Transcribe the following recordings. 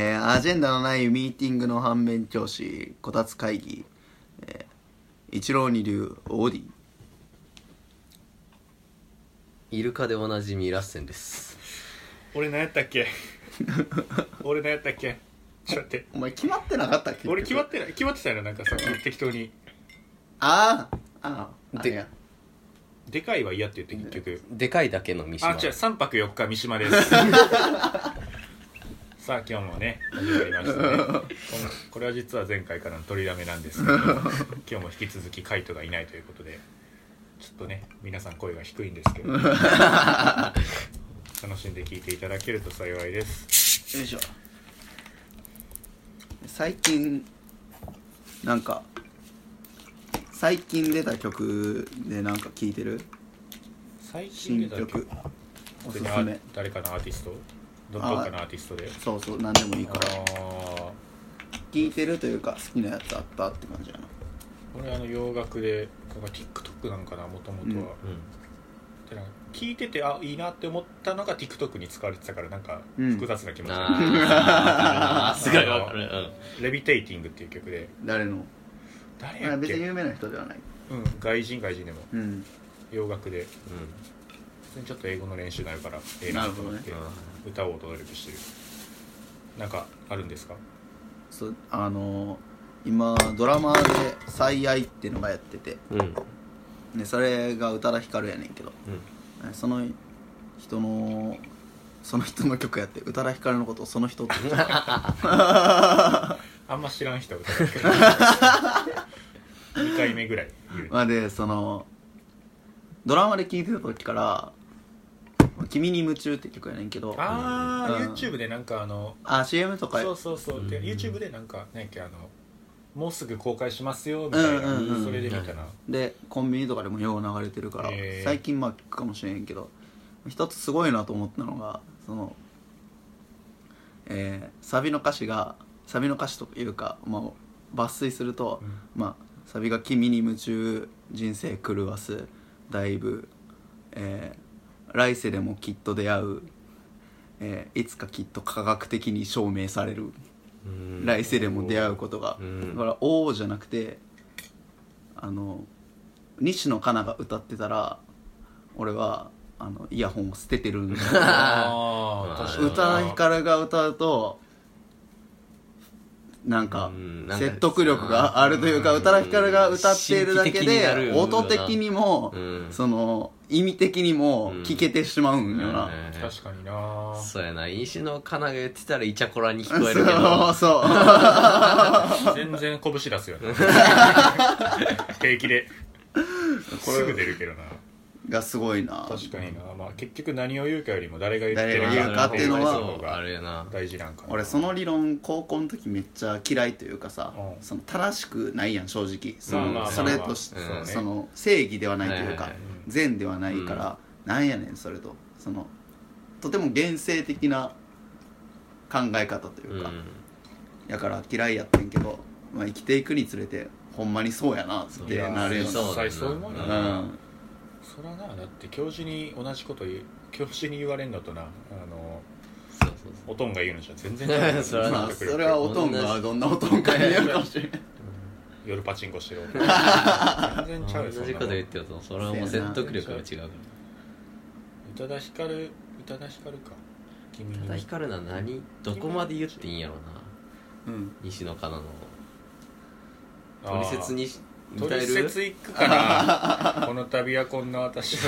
えーアジェンダのないミーティングの反面教師こたつ会議、えー一郎二流オーディイルカでおなじみラッセンです。俺何やったっけ？俺何やったっけ？ちょっと待って。お前決まってなかったっけ？俺決まってない。決まってたよななんかさ適当に。あーあーあででかいは嫌って言って結局。でかいだけの三島。あ違う。3泊4日三島です さあ今日もね始まりましたね。このこれは実は前回からの取りだめなんですけど今日も引き続きカイトがいないということでちょっとね皆さん声が低いんですけど 楽しんで聞いていただけると幸いです。よいしょ。最近なんか最近出た曲でなんか聴いてる？最近出新た曲曲。おすすめ。あ誰かのアーティスト？どどっかのアーティストで。そうそう何でもいいあから。ー。聴いてるというか好きなやつあったって感じやな。俺あの洋楽でなんか TikTok なんかなもともとは、うん。うんでなんか聞いててあいいなって思ったのが TikTok に使われてたからなんかうん複雑な気持ち、あーすごいわ。かるレビテイティングっていう曲で。誰の？あ誰やっけ、別に有名な人ではない。うん、外人外人でも。うん。洋楽で。うん。普通にちょっと英語の練習になるからええなと思って、歌をお届けしてる。なんかあるんですか？そうあのー今ドラマで「最愛」っていうのがやってて。うん。それが宇多田ヒカルやねんけど。うん。その人のその人の曲やって宇多田ヒカルのことをその人って。あんま知らん人は歌うけど2回目ぐらいまあでそのドラマで聴いてた時から「君に夢中」って曲やねんけど。ああ、うん。YouTube でなんかあのあ CM とか。そうそうそう、でうん。YouTube でなんか何やっけあのもうすぐ公開しますよみたいな、うんうんうんそれで見たな、でコンビニとかでもよう流れてるから、へー。最近まあ聞くかもしれんけど一つすごいなと思ったのがその、えーサビの歌詞がサビの歌詞というか、まあ、抜粋すると、まあ、サビが「君に夢中人生狂わすだいぶ、えー来世でもきっと出会う、えーいつかきっと科学的に証明される」うん。来世でも出会うことが、うん。だから「おお」じゃなくてあの西野カナが歌ってたら俺はあのイヤホンを捨ててるんだ。けど宇多田ヒカルが歌うとなんか説得力があるというかうん。宇多田ヒカルが歌っているだけでる音的にもうん。その意味的にも聞けてしまうんよな、うん確かにな。そうやな。石のカナが言ってたらイチャコラに聞こえるけど。そうそう。全然拳出すよね 平気で。こすぐれ出るけどながすごいな。確かにな、まあ、結局何を言うかよりも誰が言ってる誰が言うかっていうのは大事なんかな。俺その理論高校の時めっちゃ嫌いというかさ、うん。その正しくないやん正直。それとし、うんその正義ではないというか、善ではないから、なんやねんそれと。そのとても現世的な考え方というか、やから嫌いやってんけど、まあ、生きていくにつれてほんまにそうやなってなるよそうそういうもんやうな、んそらなだって教授に同じこと言う教授に言われんのとなあのそうそうおとんが言うのじゃ全然 違うそらまあそれはおとんがどんなおとんかによるかもしれない夜パチンコしてる 全然ちゃうよ同じこと言ってるとそれはもう説得力が違うから。宇多田ヒカル宇多田ヒカルか。君に。ただ光るのは何？どこまで言っていいんやろな。うん。西野カナの。あー。取説に似取たえる説いくかな この度はこんな私を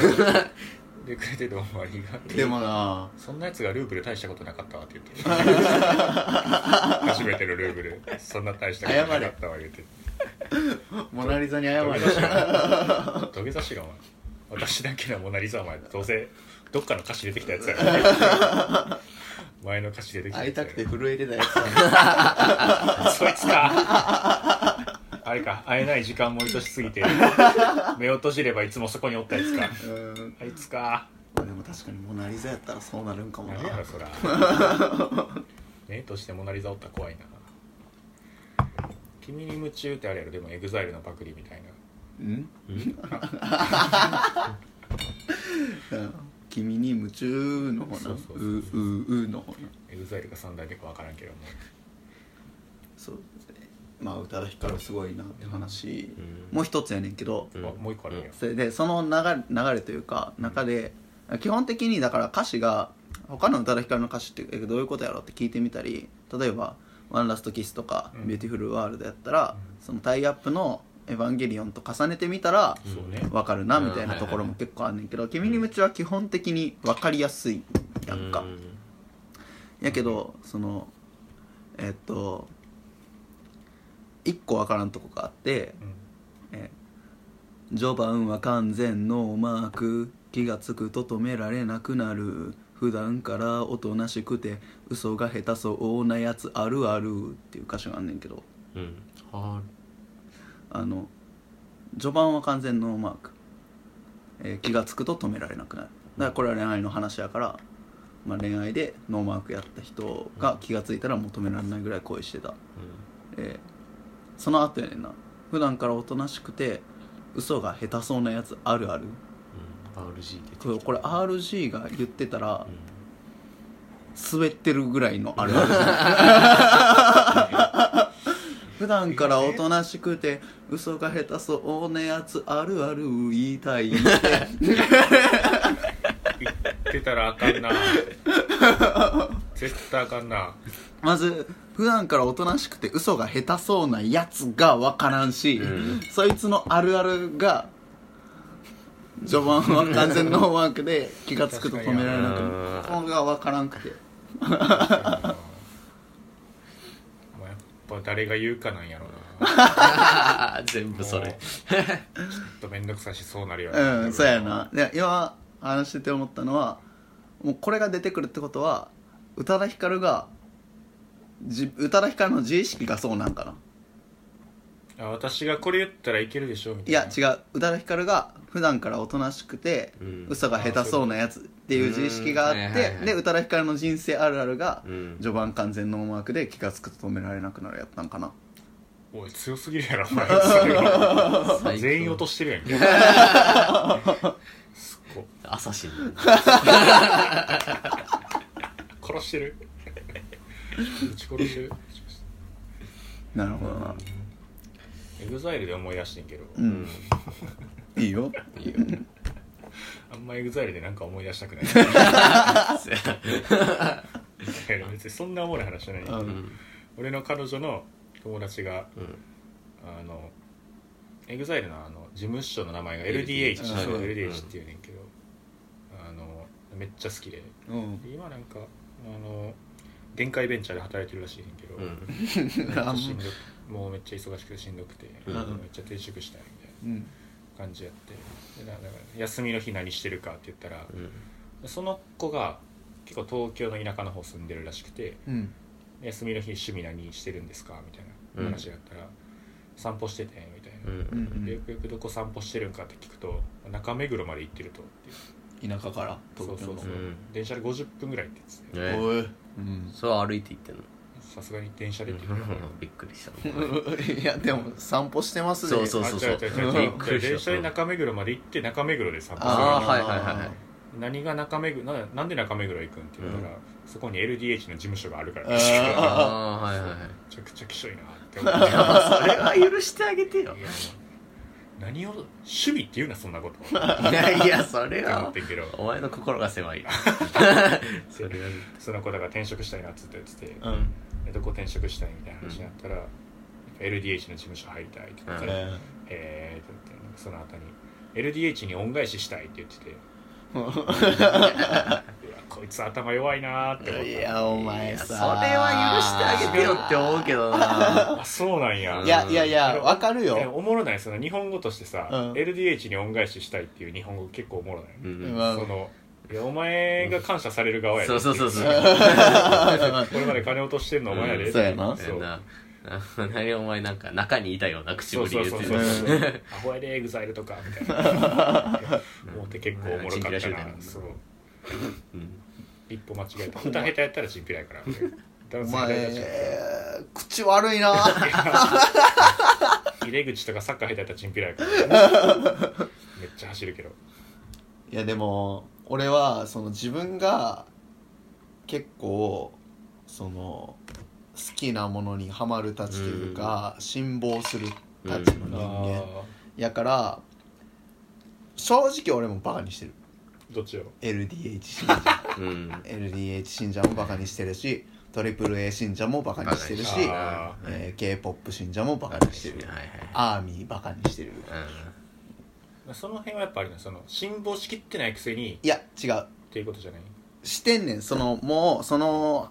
でくれてどうもありがとうでもな。そんなやつがルーブル大したことなかったわって言って。初めてのルーブル。そんな大したことなかったわ言って。モナ・リザに謝れ土下座しろ。お前。私だけのモナ・リザお前。どうせどっかの歌詞出てきたやつやろ前の歌詞出てきたやつ会いたくて震えてたやつだ。そいつかあれか会えない時間も愛しすぎて目を閉じればいつもそこにおったやつか。うん。あいつか。でも確かにモナ・リザやったらそうなるんかもな何やろそら。目としてモナ・リザおったら怖いな。君に夢中ってあれやろ。でもエグザイルのパクリみたいな。うん？うん？君に夢中の方なそうそうそううううの方なエグザイルが三代目か分からんけども。そうまあ宇多田ヒカルすごいなって話、うん。もう一つやねんけど、うん。あもう一個あるんや。それでその流れ流れというか中で基本的にだから歌詞が他の宇多田ヒカルの歌詞ってえどういうことやろうって聞いてみたり例えば「 One Last Kiss とか「うん。 Beautiful World やったら、そのタイアップの「エヴァンゲリオン」と重ねてみたらそうね。分かるなみたいなところも結構あんねんけど「君に夢中」は基本的に分かりやすいやんか、やけどそのえっと一個分からんとこがあってうん。えー序盤は完全ノーマーク気がつくと止められなくなる。普段からおとなしくて嘘が下手そうなやつあるあるっていう歌詞があんねんけど。うん。はあの序盤は完全ノーマーク、えー気がつくと止められなくなる。だからこれは恋愛の話やから、まあ、恋愛でノーマークやった人が気がついたらもう止められないぐらい恋してた。えーその後やねんな。普段からおとなしくて嘘が下手そうなやつあるある。うん。RG 出てきこれこれ RG が言ってたらうん。滑ってるぐらいのあるある。普段からおとなしくて嘘が下手そうなやつあるある言いたいって。言ってたらあかんな。絶対あかんなまず普段からおとなしくて嘘が下手そうなやつが分からんし、うん。そいつのあるあるが序盤は完全ノーマークで気がつくと止められなく確かになるこれが分からんくて。まあやっぱ誰が言うかなんやろうな。全部それ。ちょっと面倒くさしそうなるようんそうやな。で今話してて思ったのはもうこれが出てくるってことは宇多田ヒカルがじ宇多田ヒカルの自意識がそうなんかな？あ私がこれ言ったらいけるでしょみたいいなや違う。宇多田ヒカルが普段からおとなしくて、うん。嘘が下手そうなやつっていう自意識があって、うんはいはいはいで宇多田ヒカルの人生あるあるが、うん。序盤完全ノーマークで気が付くと止められなくなるやったんかな。おい強すぎるやろお前。それは全員落としてるやん。け すっ。ごアサシン。殺してる？撃ち殺しなるほどな。エグザイルで思い出してんけど、うん、いいよ。いいよあんまエグザイルでなんか思い出したくない。いや別にそんなおもろい話じゃない、うんうん俺の彼女の友達がうん。あのエグザイルのあの事務所の名前が LDH LDH そううん LDH っていうねんけど、あのめっちゃ好きで。うん。今なんかあの電解ベンチャーで働いてるらしいねんけど、うん。あんしんどもうめっちゃ忙しくてしんどくて、うん。めっちゃ転職したいみたいうん。な感じやって。でだだから休みの日何してるかって言ったら、うん。その子が結構東京の田舎の方住んでるらしくてうん。休みの日趣味何してるんですかみたいな話があったら、散歩しててみたいな、でよくよくどこ散歩してるんかって聞くと中目黒まで行ってるとっていう。田舎からそうそうそう、うん電車で50分ぐらいって言って。てねおい、うん、それは歩いて行ってんの？さすがに電車でって言ってた びっくりした。いやでも散歩してますね。そうそうそうあ違う違う違う違うびっくりした。電車で中目黒まで行って中目黒で散歩するああはいはいはいはい。何が中目黒ななんで中目黒行くんって言ったら、うん。そこに LDH の事務所があるから。あーめああはいはいはい。ちゃくちゃきしょいなって思って。いやそれは許してあげてよ何を守備って言うなそんなこと。いやいやそれ思っはてんけど。お前の心が狭い。それはその子だから転職したいなっつって言って。て、うん。でどこ転職したいみたいな話になったら、LDH の事務所入りたいって言って、うん。へえって言ってその後に LDH に恩返ししたいって言ってて こいつ頭弱いなーって思った。いやお前さ。それは許してあげてよって思うけどな。あそうなんや。うんいやいやいやわかるよ。おもろないその日本語としてさ、うん。LDH に恩返ししたいっていう日本語結構おもろない、うん。まあ。そのいやお前が感謝される側やでそうそうそうそう。これまで金落としてんのお前やで、う。んそうやな。そう何お前なんか中にいたような口ぶり言ってるアホやでエグザイルとかみたいな。思って結構おもろかったなそううん。一歩間違えた歌下手やったら。チンピラやからダンおス下手やったらチンピ前口悪いなラ入れ口とかサッカー下手やったらチンピラやからめっちゃ走るけどいやでも俺はその自分が結構その好きなものにはまるたちというか、辛抱するたちの人間、あやから正直俺もバカにしてる。ーどっちを？LDH 信者うん。LDH 信者もバカにしてるし AAA 信者もバカにしてるしあーえー k p o p 信者もバカにしてる。はいはい。アーミーバカにしてる。その辺はやっぱありなその辛抱しきってないくせにっいや違う。ていうことじゃない？してんねん。そのもうその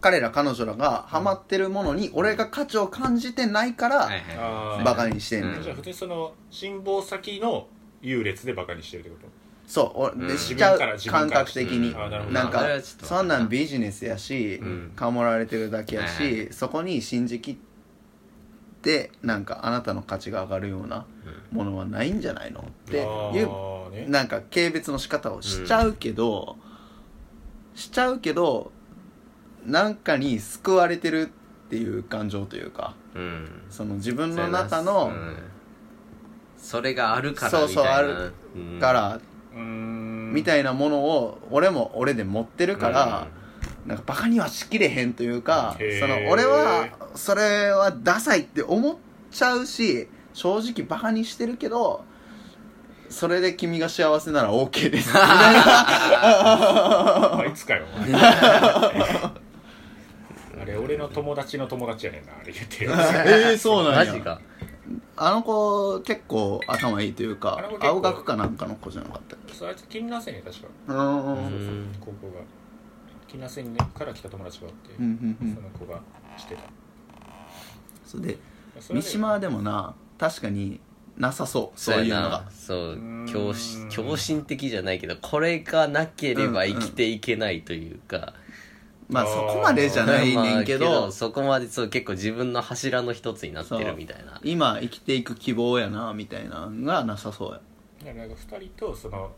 彼ら彼女らがハマってるものに俺が価値を感じてないからはいはいあー。バカにしてんねん、うんじゃあ普通にその辛抱先の優劣でバカにしてるってこと？そう俺うん。でしちゃう感覚的に、うん。あーなるほど。なんかまあそれはちょっと。そんなんビジネスやし、うん。かもられてるだけやし、はいはそこに信じきってなんかあなたの価値が上がるようなものはないんじゃないのっていうあーね。なんか軽蔑の仕方をしちゃうけど、しちゃうけどなんかに救われてるっていう感情というかうん。その自分の中のうん。それがあるからそうそうみたいなあるうん。からうーん。みたいなものを俺も俺で持ってるから、なんかバカにはしきれへんというかその俺はそれはダサいって思っちゃうし正直バカにしてるけどそれで君が幸せなら OK です。あいつかよ れ俺の友達の友達やねんなあれ言って。よ えー、そうなんや。マジか。あの子結構頭いいというかあの子結構青学かなんかの子じゃなかったっけ？そうあいつ金南線に確か。うーうんん。ん高校が。金南線から来た友達がおって、うんうんうん。その子がしてた。それでそれ三島はでもな確かになさそうそういうのが。そうーん。狂信狂信的じゃないけどこれがなければ生きていけないというか、まあそこまでじゃないねんけど、まあそこまでそう結構自分の柱の一つになってるみたいな。今生きていく希望やなみたいなのがなさそうや。だからなんか2人とその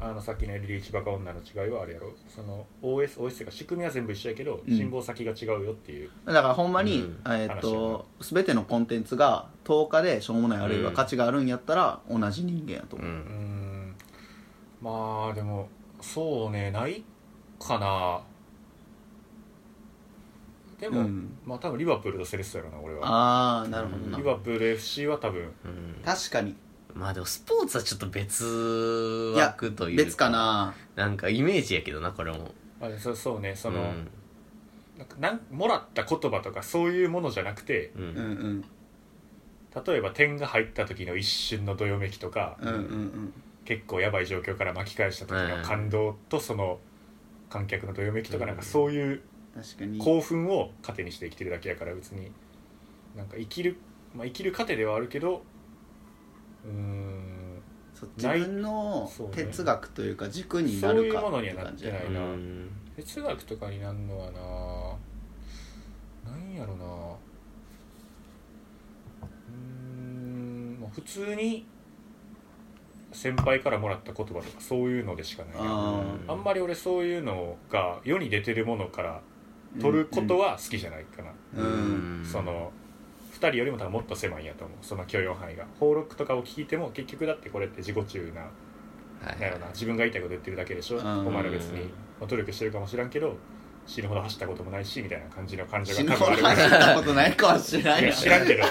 あのさっきのリリーチバカ女の違いはあれやろ。その OS, OS というか仕組みは全部一緒やけど、うん。辛抱先が違うよっていう。だからほんまに、うん。えーっと全てのコンテンツが10日でしょうもないあるいは価値があるんやったら同じ人間やと思う、うん。うーん。まあでもそうねないかなでも、うん。まあ多分リバプールとセレッソやろな俺は。ああなるほどな、リバプール FC は多分。うん。確かに。まあでもスポーツはちょっと別いや枠というか。別かな。なんかイメージやけどなこれも。あそそうねその、うん。なんかなんもらった言葉とかそういうものじゃなくてうんうんうん。例えば点が入った時の一瞬のどよめきとか、うんうんうん。結構やばい状況から巻き返した時うん。の感動とその観客のどよめきとかうんなんかそういう確かに。興奮を糧にして生きてるだけやから別に。なんか生きる、まあ、生きる糧ではあるけどうーんそう自分の哲学というか軸になそうるかいうものにはなってないな、うん。哲学とかになるのはな。なんやろな。うーんまあ普通に先輩からもらった言葉とかそういうのでしかないあんまり俺そういうのが世に出てるものから取ることは好きじゃないかな、うん。その2人よりも多分もっと狭いんやと思う。その許容範囲が。登録とかを聞いても結局だってこれって自己中なはい。なんやろな。自分が言いたいこと言ってるだけでしょ。うん。お前ら別に、まあ努力してるかもしらんけど死ぬほど走ったこともないしみたいな感じの感情死ぬが多ほど走分あるったことないかもしれない。い知らんけど。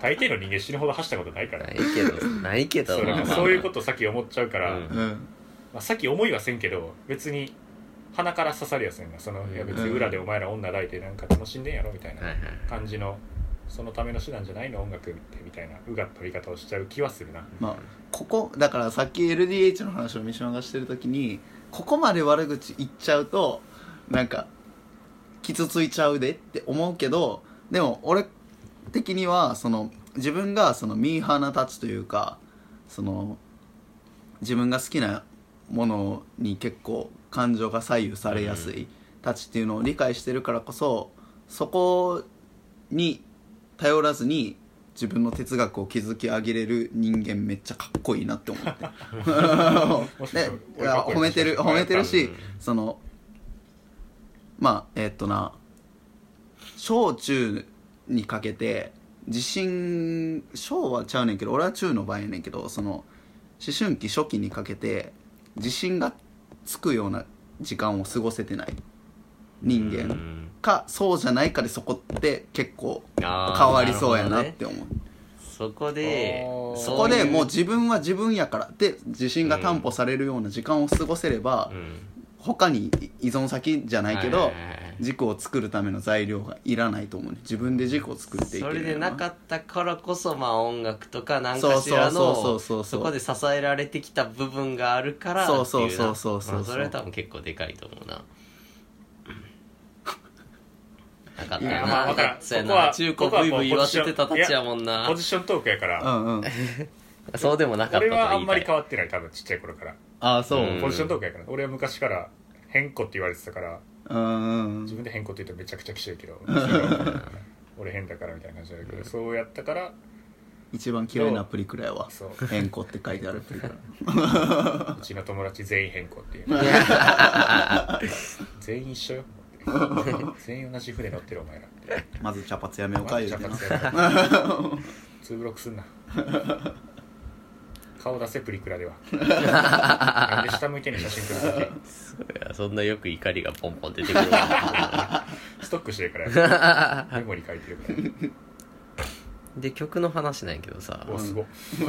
大抵の人間死ぬほど走ったことないから。ないけどないけど。そういうことをさっき思っちゃうから、うん。うん。まあ、さっき思いはせんけど別に鼻から刺さるやつやんなその、うん。いや別に裏でお前ら女抱いてなんか楽しんでんやろみたいな。感じのそのための手段じゃないの音楽ってみたいなうがった言い方をしちゃう気はするな。まあここだからさっき LDH の話を三島がしてる時にここまで悪口言っちゃうとなんか傷ついちゃうでって思うけどでも俺的にはその自分がそのミーハーなたちというかその自分が好きなものに結構感情が左右されやすいたちっていうのを理解してるからこそそこに頼らずに自分の哲学を築き上げれる人間めっちゃかっこいいなって思って。で褒めてる褒めてるしうん。そのまあえーっとな小中にかけて自信小はちゃうねんけど俺は中の場合やねんけどその思春期初期にかけて自信がつくような時間を過ごせてない人間、うん。かそうじゃないかでそこって結構変わりそうやなって思う。そこでそこでもうう自分は自分やから。で自信が担保されるような時間を過ごせれば、うん他に依存先じゃないけど、軸を作るための材料がいらないと思うね。自分で軸を作っていけそるれでなかったからこそまあ音楽とか何かしらそうそうそうのそこで支えられてきた部分があるからっていなそうそうそうそう。そうまあそれは多分結構でかいと思うな。なかった分からんそうやここはな中古ブイブイ言わせてたたちやもんな。ポジショントークやから。うんうん。そうでもなかったと俺はあんまり変わってない。多分ちっちゃい頃からああそう。うん。ポジショントークやから。俺は昔から変更って言われてたからうん。自分で変更って言うとめちゃくちゃきしいけど 俺変だからみたいな感じだけどそうやったから一番嫌いなプリクラやわそう。変更って書いてあるプリクラ うちの友達全員変更っていう。全員一緒よ。全員同じ船乗ってるお前ら。ってまず茶髪やめようか言うてな。ツーブロックすんな顔出せプリクラでは。なんで下向いてんねん写真撮るときいやそんなよく怒りがポンポン出てくるわ。ストックしてるから。やメモに書いてるから。で曲の話なんやけどさ。おすご。っすっ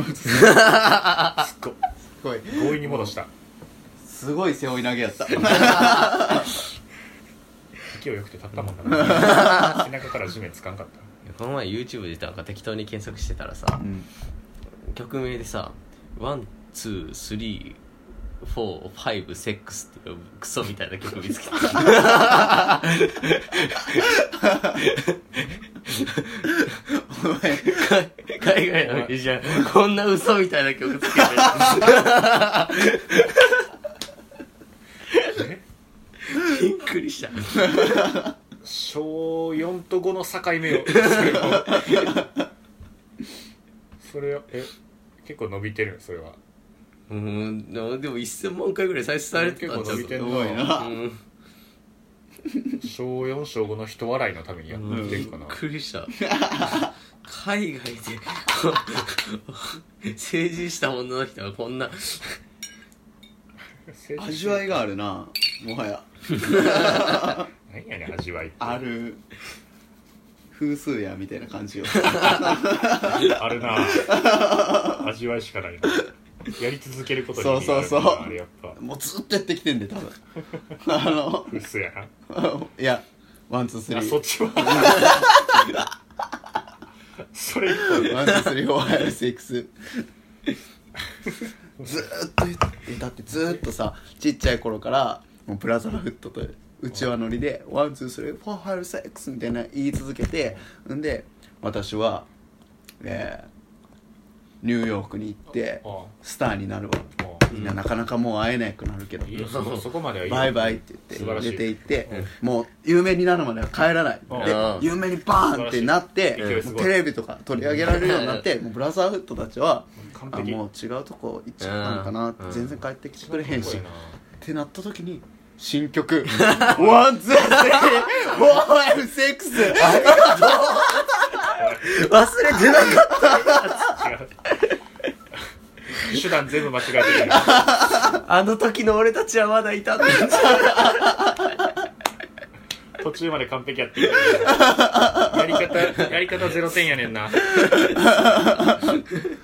ご。っすごい。強引に戻した。すごい背負い投げやった。勢いよくて立ったもんな。背中から地面つかんかった。この前 YouTube でなんか適当に検索してたらさうん。曲名でさ「 One Two Three Four Five Sex」っていうクソみたいな曲見つけた。海外のミュージシャンこんな嘘みたいな曲つけてえびっくりした。小4と5の境目を。それえ結構伸びてるそれは。うんでもでも1000万回ぐらい再生されてたんちゃう結構伸びてんなうん。小4小5の人笑いのためにやってるかな、びっくりした。海外で成人した女の人がこんな。味わいがあるなもはや。何やねん味わいって。ある風数やみたいな感じよ。あるな。味わいしかないな。やり続けることにそうそうそう。あれやっぱ。もうずっとやってきてんで多分。あのうっすやな。いやワンツースリー。あそっちは？それワンツースリーフォーファイブシックス。ずーっと言ってだってずーっとさちっちゃい頃からもうブラザーフットとうちわ乗りで「ワンツースリーフォーファイブシックス」みたいな言い続けてんで私は、えーニューヨークに行ってあスターになるわ。あみんななかなかもう会えなくなるけど。いいよそこそこまではいいよバイバイって言って出て行ってもう有名になるまでは帰らない。うん。で有名にバーンってなってテレビとか取り上げられるようになってもう brotherhood たちは完璧。あもう違うとこ行っちゃったのかなってうん。全然帰ってきてくれへんし。ってなった時に新曲「one two three four five sex」忘れてなかっ違う。手段全部間違えてるた。あの時の俺た。ちはまだいた。んだ途中まで完璧やってるやり方やり方0点やねんな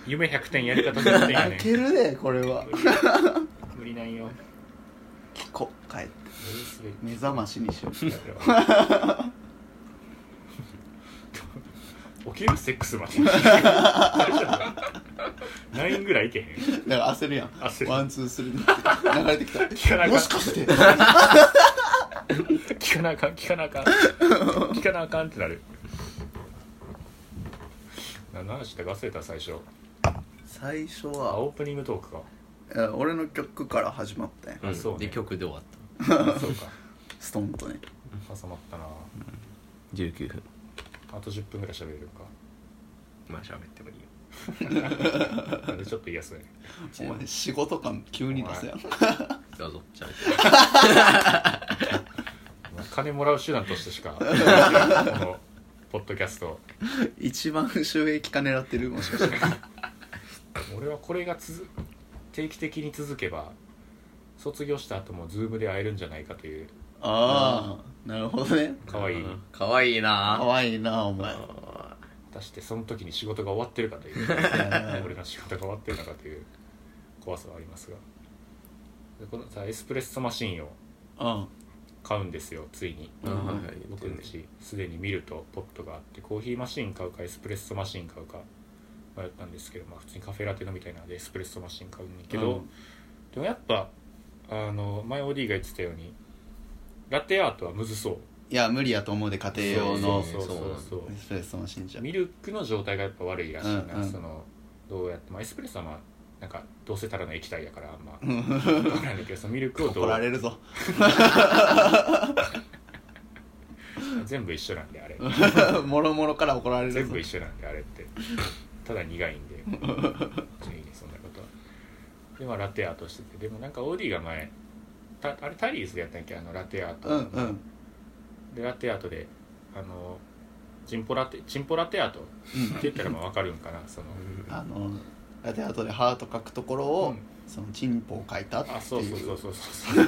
夢100点やり方0点やねん泣けるねこれは無理なんよ聞こう帰って。す目覚ましにしよう。起きるセックスまで。9ぐらいいけへん。だから焦るやん。焦る。 one two three って。流れてきた。聞かなあかん。もしかして。聞かなあかん聞かなあかん。聞かなあかんってなる。何の話だか忘れた最初。最初あはオープニングトークか。いや俺の曲から始まったんやうんそうね。で曲で終わっそうか。ストンとね。挟まったな。た19分。あと10分ぐらい喋れるか。まあ喋ってもいいよ。なんでちょっと嫌そうやねお前仕事感急に出すやんどうぞ。喋って。お前金もらう手段としてしかこのポッドキャスト一番収益化狙ってるもしかして。俺はこれがつづ定期的に続けば卒業した後もズームで会えるんじゃないかという。ああなるほどね。かわい。いうん。かわいいな。かわいいなお前。あ果たしてその時に仕事が終わってるかという。や俺の仕事が終わってるのかという怖さはありますが。でこのさエスプレッソマシンをうん。買うんですよついに。ーうんはいはい。僕んちすでにミルとポットがあってコーヒーマシン買うかエスプレッソマシン買うか迷ったんですけど、まあ、普通にカフェラテ飲みたいなのでエスプレッソマシン買うんだけど、うん。でもやっぱあの前 OD が言ってたようにラテアートはむずそう。いや無理やと思うで家庭用の。そうそうそうエスプレッソマシンじゃミルクの状態がやっぱ悪いらしいな、うんうん。そのどうやって、まあ、エスプレッソはまあなんかどうせただの液体やからあんまうん。分からないんだけどそのミルクをど怒うられるぞ。全部一緒なんであれ。もろもろから怒られるぞ。全部一緒なんであれって。ただ苦いんで いいねそんなことはでまあラテアートしててでもなんか OD が前たあれタリーズでやったんやっけあのラテアート、うんうん。でラテアートであのチンポラテチンポラテアートって言ったらまあ分かるんかなその。あのラテアートでハート書くところを、うん。そのチンポを書いたっていう。あそうそうそうそうそう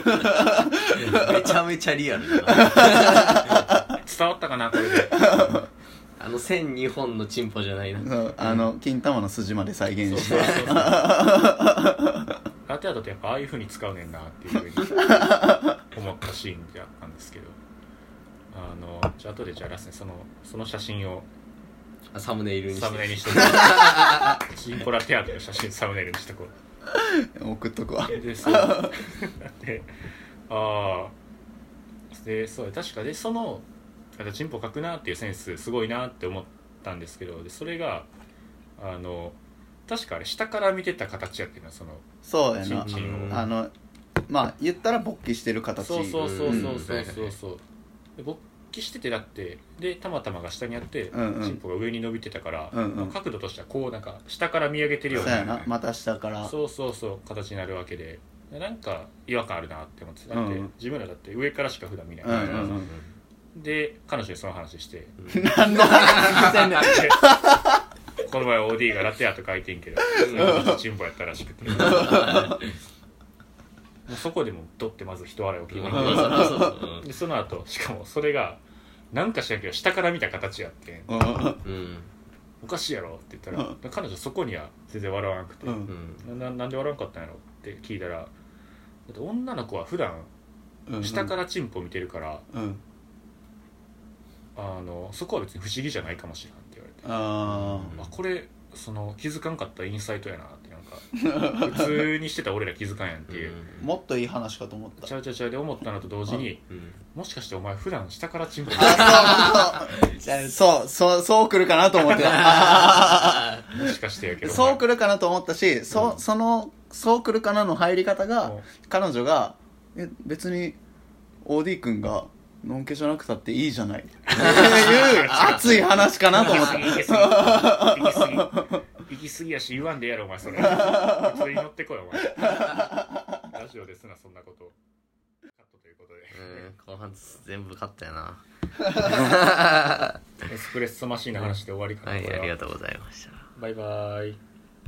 めちゃめちゃリアルだな。伝わったかなこれで あの線2本のチンポじゃないな。そうあの金玉の筋まで再現して。そうそうそうそう。ラテアートってやっぱああいうふうに使うねんなっていうふうに思ったシーンであったんですけど。あのじゃあ後でじゃあラスねそのその写真をあサムネイルにして。サムネにしとこう。チンポラテアートの写真サムネイルにしとこ送っとくわ。うでそう。でああでそう確かでそのあチンポ書くなっていうセンスすごいなって思ったんですけどでそれがあの確かあれ下から見てた形やっていうのはそのそうやな。チンチンを。あのまあ言ったら勃起してる形。そうそうそうそううんそうそう。そうで勃起しててだってでたまたまが下にあって、うんうん。チンポが上に伸びてたから、うんうん。まあ角度としてはこうなんか下から見上げてるような。そうやな。また下から。そうそうそう形になるわけで。なんか違和感あるなって思ってだって、うん自分らだって上からしか普段見ない、うんうんうんで彼女にその話して。何の話してんねんこの前 OD がラテアート書いてんけど。チンポやったらしくて。もうそこでもドってまず人笑いを聞いてでその後しかもそれがなんか知らんけど下から見た形やってうん。うん。おかしいやろって言ったら、う彼女そこには全然笑わなくて、うんうん。ななんで笑わんかったんやろって聞いたらだって女の子は普段うん。下からチンポ見てるから、うんあのそこは別に不思議じゃないかもしれんって言われて、ああこれその気づかんかったインサイトやなってなんか 普通にしてた俺ら気づかんやんっていう、あもっといい話かと思った。ちゃうちゃうちゃう。で思ったのと同時にうん。もしかしてお前普段下からチンポあ そう。そうそうそう来るかなと思って。た もしかしてやけど。そう来るかなと思ったし、そそのそう来るかなの入り方がうん。彼女がえ別に OD 君がのんけじゃなくたっていいじゃない。っていう熱い話かなと思った。行き過ぎ行き過ぎ行き過ぎやし言わんでやろお前それ。普通に乗ってこいお前。ラジオですなそんなこと。カットということで。うん後半全部勝ったよな。エスプレッソマシンの話で終わりかな、はいこれは。ありがとうございました。バイバイ